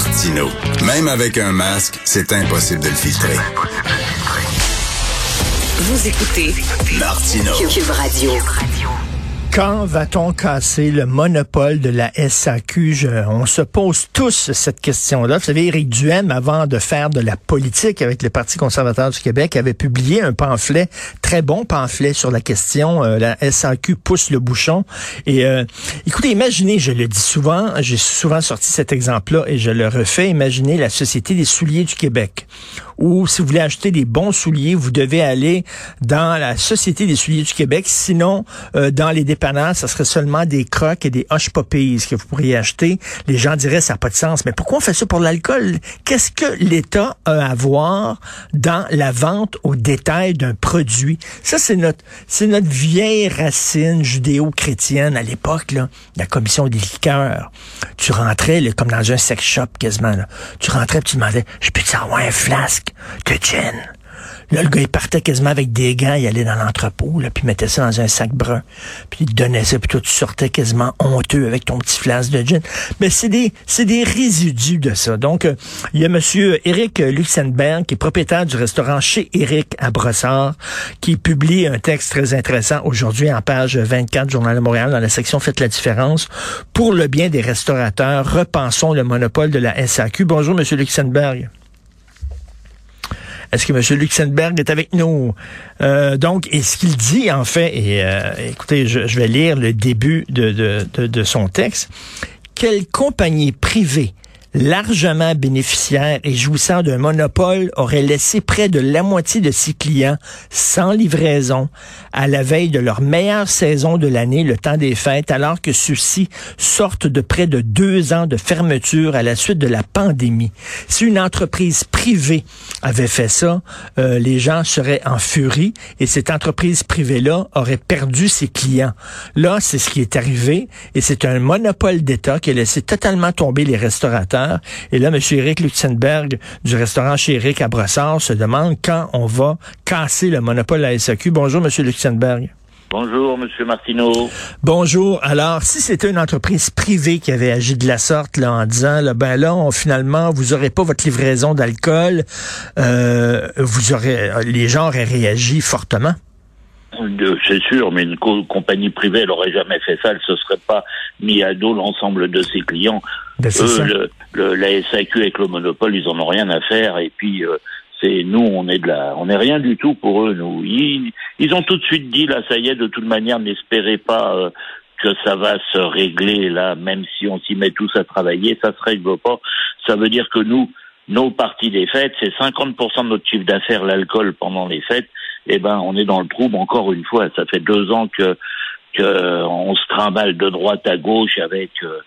Martino. Même avec un masque, c'est impossible de le filtrer. Vous écoutez Martino. Cube Radio. Quand va-t-on casser le monopole de la SAQ? Je- on se pose tous cette question-là. Vous savez, Éric Duhem, avant de faire de la politique avec le Parti conservateur du Québec, avait publié un pamphlet, très bon pamphlet sur la question. euh, la SAQ pousse le bouchon. Et euh, écoutez, imaginez, je le dis souvent, j'ai souvent sorti cet exemple-là et je le refais, imaginez la Société des souliers du Québec. Ou si vous voulez acheter des bons souliers, vous devez aller dans la Société des souliers du Québec. Sinon, euh, dans les dépanneurs, ça serait seulement des crocs et des hush puppies que vous pourriez acheter. Les gens diraient ça n'a pas de sens. Mais pourquoi on fait ça pour l'alcool? Qu'est-ce que l'État a à voir dans la vente au détail d'un produit? Ça, c'est notre, vieille racine judéo-chrétienne à l'époque, la commission des liqueurs. Tu rentrais, comme dans un sex shop quasiment. Tu rentrais et tu demandais, je peux-tu avoir un flasque de gin? Là, le gars, il partait quasiment avec des gants, il allait dans l'entrepôt, là, puis il mettait ça dans un sac brun, puis il donnait ça, puis toi, tu sortais quasiment honteux avec ton petit flasque de gin. Mais c'est des, c'est des résidus de ça. Donc, euh, il y a monsieur Éric Luxembourg, qui est propriétaire du restaurant chez Éric à Brossard, qui publie un texte très intéressant aujourd'hui en page 24 Journal de Montréal, dans la section Faites la différence. Pour le bien des restaurateurs, repensons le monopole de la SAQ. Bonjour, monsieur Luxembourg. Est-ce que M. Luxembourg est avec nous? Euh, donc, et ce qu'il dit, en fait, et euh, écoutez, je, je vais lire le début de, de, de, de son texte. Quelle compagnie privée largement bénéficiaire et jouissant d'un monopole aurait laissé près de la moitié de ses clients sans livraison à la veille de leur meilleure saison de l'année, le temps des fêtes, alors que ceux-ci sortent de près de deux ans de fermeture à la suite de la pandémie. Si une entreprise privée avait fait ça, euh, les gens seraient en furie et cette entreprise privée-là aurait perdu ses clients. Là, c'est ce qui est arrivé et c'est un monopole d'État qui a laissé totalement tomber les restaurateurs. Et là, M. Éric Luxembourg du restaurant chez Éric à Brossard se demande quand on va casser le monopole à la SAQ. Bonjour, M. Luxembourg. Bonjour, Monsieur Martineau. Bonjour. Alors, si c'était une entreprise privée qui avait agi de la sorte là, en disant, là, ben là, on, finalement, vous aurez pas votre livraison d'alcool, euh, vous aurez, les gens auraient réagi fortement. C'est sûr, mais une co- compagnie privée, elle aurait jamais fait ça. Elle se serait pas mis à dos l'ensemble de ses clients. Ben. Eux, le, le- la SAQ avec le monopole, ils en ont rien à faire. Et puis, euh, c'est nous, on est de la, on est rien du tout pour eux. Nous, ils, ils ont tout de suite dit là, ça y est, de toute manière, n'espérez pas. euh, que ça va se régler là, même si on s'y met tous à travailler, ça se règle pas. Ça veut dire que nous, nos parties des fêtes, c'est 50% de notre chiffre d'affaires l'alcool pendant les fêtes. Eh ben, on est dans le trouble encore une fois. Ça fait deux ans que que on se trimballe de droite à gauche avec euh,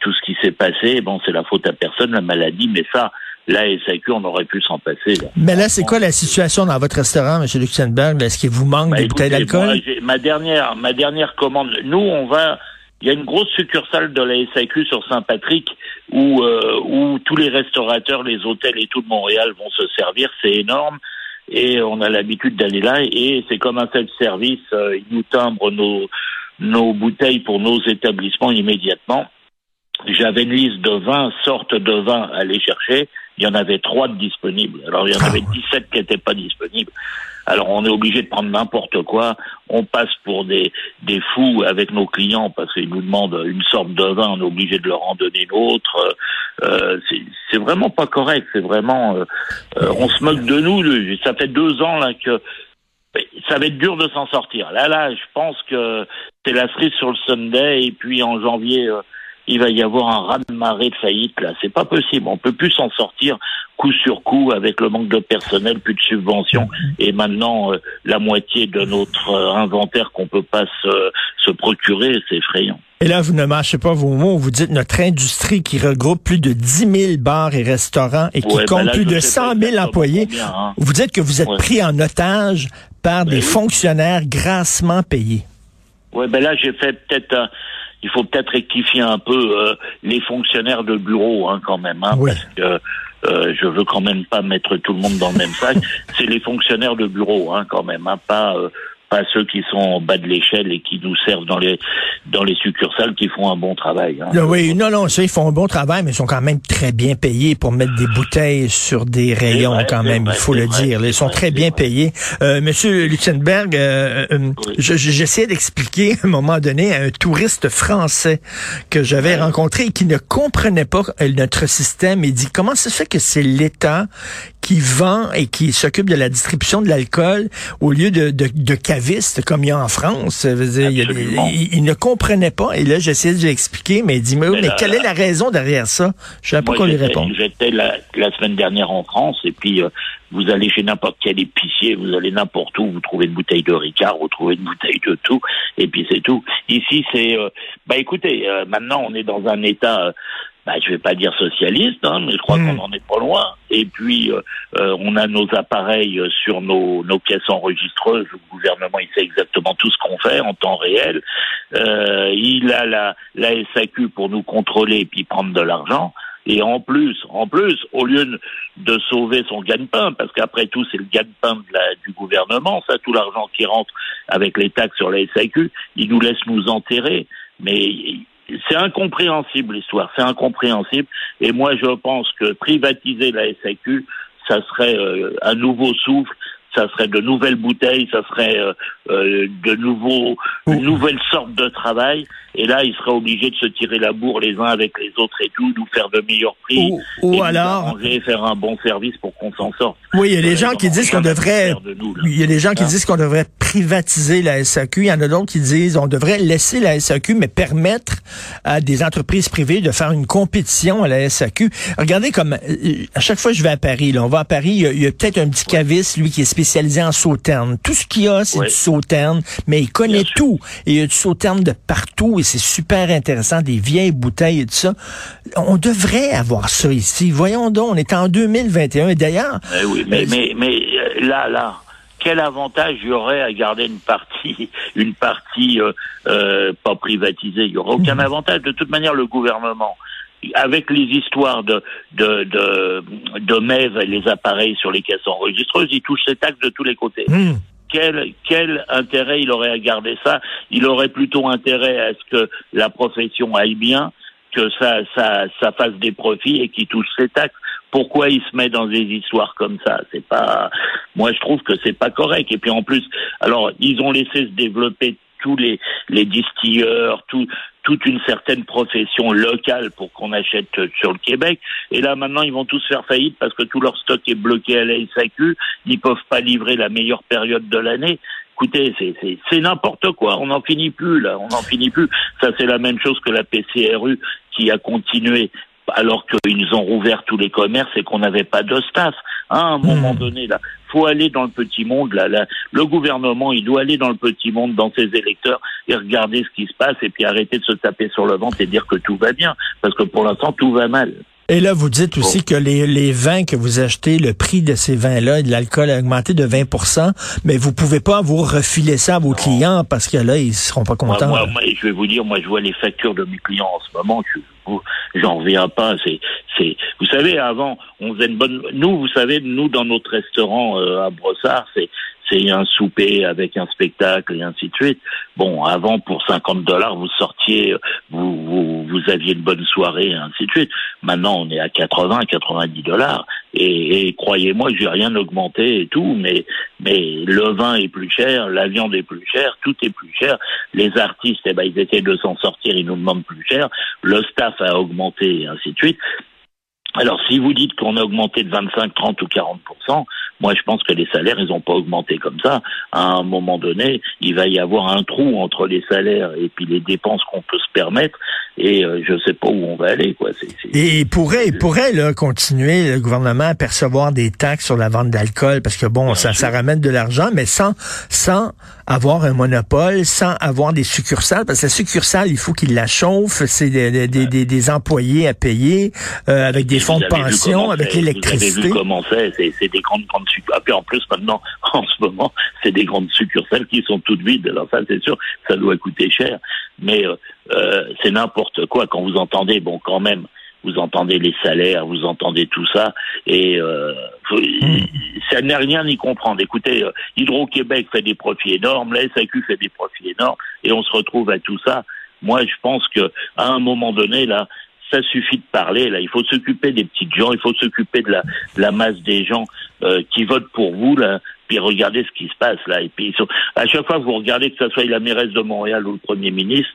tout ce qui s'est passé. Bon, c'est la faute à personne, la maladie, mais ça, la SAQ, on aurait pu s'en passer. Là. Mais là, c'est quoi la situation dans votre restaurant, M. Luxembourg? Est-ce qu'il vous manque Bah, des écoutez, bouteilles d'alcool? ma dernière, ma dernière commande. Nous, on va. Il y a une grosse succursale de la SAQ sur Saint-Patrick où euh, où tous les restaurateurs, les hôtels et tout de Montréal vont se servir. C'est énorme et on a l'habitude d'aller là et c'est comme un self-service. euh, ils nous timbrent nos nos bouteilles pour nos établissements immédiatement. J'avais une liste de 20 sortes de vins à aller chercher. Il y en avait trois de disponibles. Alors, il y en Ah avait ouais. 17 qui n'étaient pas disponibles. Alors, on est obligé de prendre n'importe quoi. On passe pour des, des fous avec nos clients parce qu'ils nous demandent une sorte de vin. On est obligé de leur en donner une autre. Euh, c'est- vraiment pas correct. C'est vraiment... euh, euh, on se moque de nous. Ça fait deux ans là que ça va être dur de s'en sortir. Là, là, je pense que c'est la cerise sur le Sunday et puis en janvier, euh, il va y avoir un raz-de-marée de faillite. Là, c'est pas possible. On peut plus s'en sortir coup sur coup avec le manque de personnel, plus de subventions et maintenant euh, la moitié de notre euh, inventaire qu'on peut pas se, se procurer, c'est effrayant. Et là, vous ne mâchez pas vos mots. Vous dites notre industrie qui regroupe plus de 10 000 bars et restaurants et qui Ouais, ben compte là, plus de sais pas 100 000 exactement employés. combien, hein. Vous dites que vous êtes Ouais. pris en otage par des Ben oui. fonctionnaires grassement payés. Ouais, ben là, j'ai fait peut-être. un- il faut peut-être rectifier un peu euh, les fonctionnaires de bureau, hein, quand même, hein, Oui. parce que euh, je veux quand même pas mettre tout le monde dans le même sac. C'est les fonctionnaires de bureau, hein, quand même, hein, pas euh, pas ceux qui sont en bas de l'échelle et qui nous servent dans les dans les succursales qui font un bon travail. Hein. Oui, non, non, ça, ils font un bon travail, mais ils sont quand même très bien payés pour mettre des bouteilles sur des rayons, quand même, il faut le dire. Ils sont très bien payés. Euh, Monsieur Lutzenberg, euh, euh j'essayais d'expliquer à un moment donné à un touriste français que j'avais rencontré et qui ne comprenait pas euh, notre système. Il dit comment ça se fait que c'est l'État qui vend et qui s'occupe de la distribution de l'alcool au lieu de, de, de cavistes comme il y a en France. il, ne comprenait pas. Et là, j'essayais de lui expliquer, mais il dit, mais, mais quelle est la raison derrière ça? Je ne sais pas qu'on lui répond. J'étais la, la, semaine dernière en France et puis euh, vous allez chez n'importe quel épicier, vous allez n'importe où, vous trouvez une bouteille de Ricard, vous trouvez une bouteille de tout, et puis c'est tout. Ici, c'est, euh, bah écoutez, euh, maintenant on est dans un état bah, je vais pas dire socialiste, hein, mais je crois hmm. qu'on en est pas loin. Et puis, euh, euh, on a nos appareils sur nos, nos caisses enregistreuses. Le gouvernement, il sait exactement tout ce qu'on fait en temps réel. Euh, il a la, la SAQ pour nous contrôler et puis prendre de l'argent. Et en plus, en plus, au lieu de sauver son gagne-pain, parce qu'après tout, c'est le gagne-pain du gouvernement, ça, tout l'argent qui rentre avec les taxes sur la SAQ, il nous laisse nous enterrer. Mais c'est incompréhensible l'histoire, c'est incompréhensible. Et moi, je pense que privatiser la SAQ, ça serait euh, un nouveau souffle, ça serait de nouvelles bouteilles, ça serait euh, euh, de nouveaux, une nouvelle sorte de travail. Et là, il sera obligé de se tirer la bourre les uns avec les autres et tout, nous faire de meilleurs prix, ou, alors faire un bon service pour qu'on s'en sorte. Oui, il y a des gens qui disent qu'on devrait, il y a des gens qui disent qu'on devrait privatiser la SAQ. Il y en a d'autres qui disent on devrait laisser la SAQ, mais permettre à des entreprises privées de faire une compétition à la SAQ. Regardez comme euh, à chaque fois que je vais à Paris, là, on va à Paris, il y a, peut-être un petit caviste, lui, qui est spécialisé en sauterne. Tout ce qu'il y a, c'est du sauterne, mais il connaît tout. Et il y a du sauterne de partout c'est super intéressant, des vieilles bouteilles et tout ça. On devrait avoir ça ici. Voyons donc, on est en 2021 et d'ailleurs... Eh oui, mais, mais, mais euh, là, là, quel avantage il y aurait à garder une partie, une partie euh, euh, pas privatisée? Il n'y aurait aucun mhm. avantage. De toute manière, le gouvernement, avec les histoires de de de, de MEV et les appareils sur les caisses enregistreuses, il touche ses taxes de tous les côtés. Mhm quel, quel intérêt il aurait à garder ça? Il aurait plutôt intérêt à ce que la profession aille bien, que ça, ça, ça fasse des profits et qu'il touche ses taxes. Pourquoi il se met dans des histoires comme ça? C'est pas. Moi, je trouve que c'est pas correct. Et puis en plus, alors ils ont laissé se développer tous les, les distilleurs, tout, toute une certaine profession locale pour qu'on achète sur le Québec. Et là, maintenant, ils vont tous faire faillite parce que tout leur stock est bloqué à la SAQ. Ils peuvent pas livrer la meilleure période de l'année. Écoutez, c'est n'importe quoi. On n'en finit plus, là. On n'en finit plus. Ça, c'est la même chose que la PCRU qui a continué alors qu'ils ont rouvert tous les commerces et qu'on n'avait pas de staff. À un moment hmm. donné, là, faut aller dans le petit monde. Là, là, le gouvernement, il doit aller dans le petit monde, dans ses électeurs, et regarder ce qui se passe, et puis arrêter de se taper sur le ventre et dire que tout va bien, parce que pour l'instant, tout va mal. Et là, vous dites aussi que les, les, vins que vous achetez, le prix de ces vins-là, de l'alcool a augmenté de 20 mais vous pouvez pas vous refiler ça à vos clients parce que là, ils seront pas contents. Moi, moi, je vais vous dire, moi, je vois les factures de mes clients en ce moment, j'en reviens pas. C'est, c'est, vous savez, avant, on faisait une bonne. Nous, vous savez, nous dans notre restaurant euh, à Brossard, c'est c'est un souper avec un spectacle et ainsi de suite. Bon, avant pour 50 dollars, vous sortiez, vous, vous, vous aviez une bonne soirée et ainsi de suite. Maintenant, on est à 80, 90 dollars. Et, et croyez-moi, j'ai rien augmenté et tout, mais mais le vin est plus cher, la viande est plus chère, tout est plus cher. Les artistes, eh ben, ils essaient de s'en sortir, ils nous demandent plus cher. Le staff a augmenté et ainsi de suite. Alors, si vous dites qu'on a augmenté de 25, 30 ou 40 moi, je pense que les salaires, ils n'ont pas augmenté comme ça. À un moment donné, il va y avoir un trou entre les salaires et puis les dépenses qu'on peut se permettre. Et euh, je ne sais pas où on va aller. Quoi. Et il pourrait, il pourrait là, continuer, le gouvernement, à percevoir des taxes sur la vente d'alcool, parce que bon, ça, ça ramène de l'argent, mais sans, sans avoir un monopole, sans avoir des succursales, parce que la succursale, il faut qu'il la chauffe, c'est des, des, des, des, employés à payer, euh, avec des fonds de pension, avec l'électricité. Vous avez vu comment c'est, c'est des grandes, grandes succursales. Puis en plus, maintenant, en ce moment, c'est des grandes succursales qui sont toutes vides. Alors ça, c'est sûr, ça doit coûter cher. Mais euh, euh c'est n'importe quoi quand vous entendez, bon, quand même, vous entendez les salaires, vous entendez tout ça, et euh, hmm. ça n'est rien y comprendre. Écoutez, Hydro-Québec fait des profits énormes, la SAQ fait des profits énormes, et on se retrouve à tout ça. Moi, je pense que à un moment donné, là, ça suffit de parler. Là, il faut s'occuper des petites gens, il faut s'occuper de la, la masse des gens euh, qui votent pour vous. Là, puis regardez ce qui se passe là. Et puis à chaque fois que vous regardez que ce soit la mairesse de Montréal ou le premier ministre,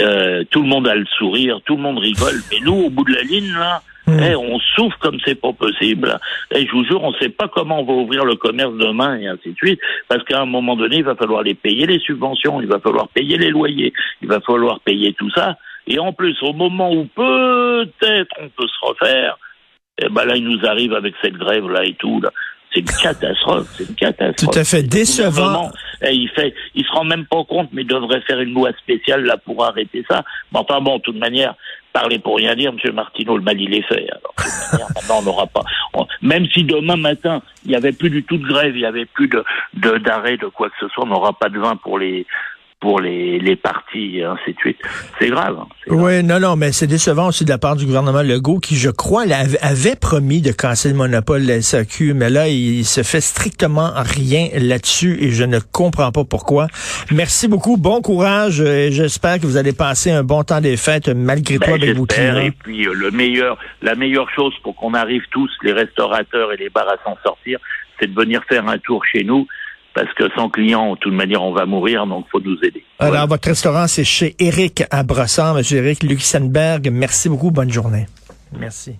euh, tout le monde a le sourire, tout le monde rigole. Mais nous, au bout de la ligne là. Eh, on souffre comme c'est pas possible. Et eh, je vous jure, on ne sait pas comment on va ouvrir le commerce demain et ainsi de suite, parce qu'à un moment donné, il va falloir les payer les subventions, il va falloir payer les loyers, il va falloir payer tout ça. Et en plus, au moment où peut-être on peut se refaire, eh ben là, il nous arrive avec cette grève là et tout. Là. C'est une catastrophe, c'est une catastrophe. Tout à fait décevant. Eh, il fait, il se rend même pas compte, mais il devrait faire une loi spéciale là pour arrêter ça. Mais enfin bon, de toute manière, parler pour rien dire, M. Martineau, le mal il est fait. Alors, de toute manière, maintenant on n'aura pas. même si demain matin il n'y avait plus du tout de grève, il n'y avait plus de d'arrêt de, de quoi que ce soit, on n'aura pas de vin pour les pour les, les partis et ainsi de suite. C'est grave, hein, Oui, non, non, mais c'est décevant aussi de la part du gouvernement Legault qui, je crois, avait promis de casser le monopole de la SAQ, mais là, il se fait strictement rien là-dessus et je ne comprends pas pourquoi. Merci beaucoup, bon courage et j'espère que vous allez passer un bon temps des fêtes malgré tout avec vos clients. Et puis euh, le meilleur, la meilleure chose pour qu'on arrive tous, les restaurateurs et les bars à s'en sortir, c'est de venir faire un tour chez nous parce que sans client, de toute manière, on va mourir, donc il faut nous aider. Alors, votre restaurant, c'est chez Eric à Brossard. Monsieur Eric Luxembourg, merci beaucoup. Bonne journée. Merci.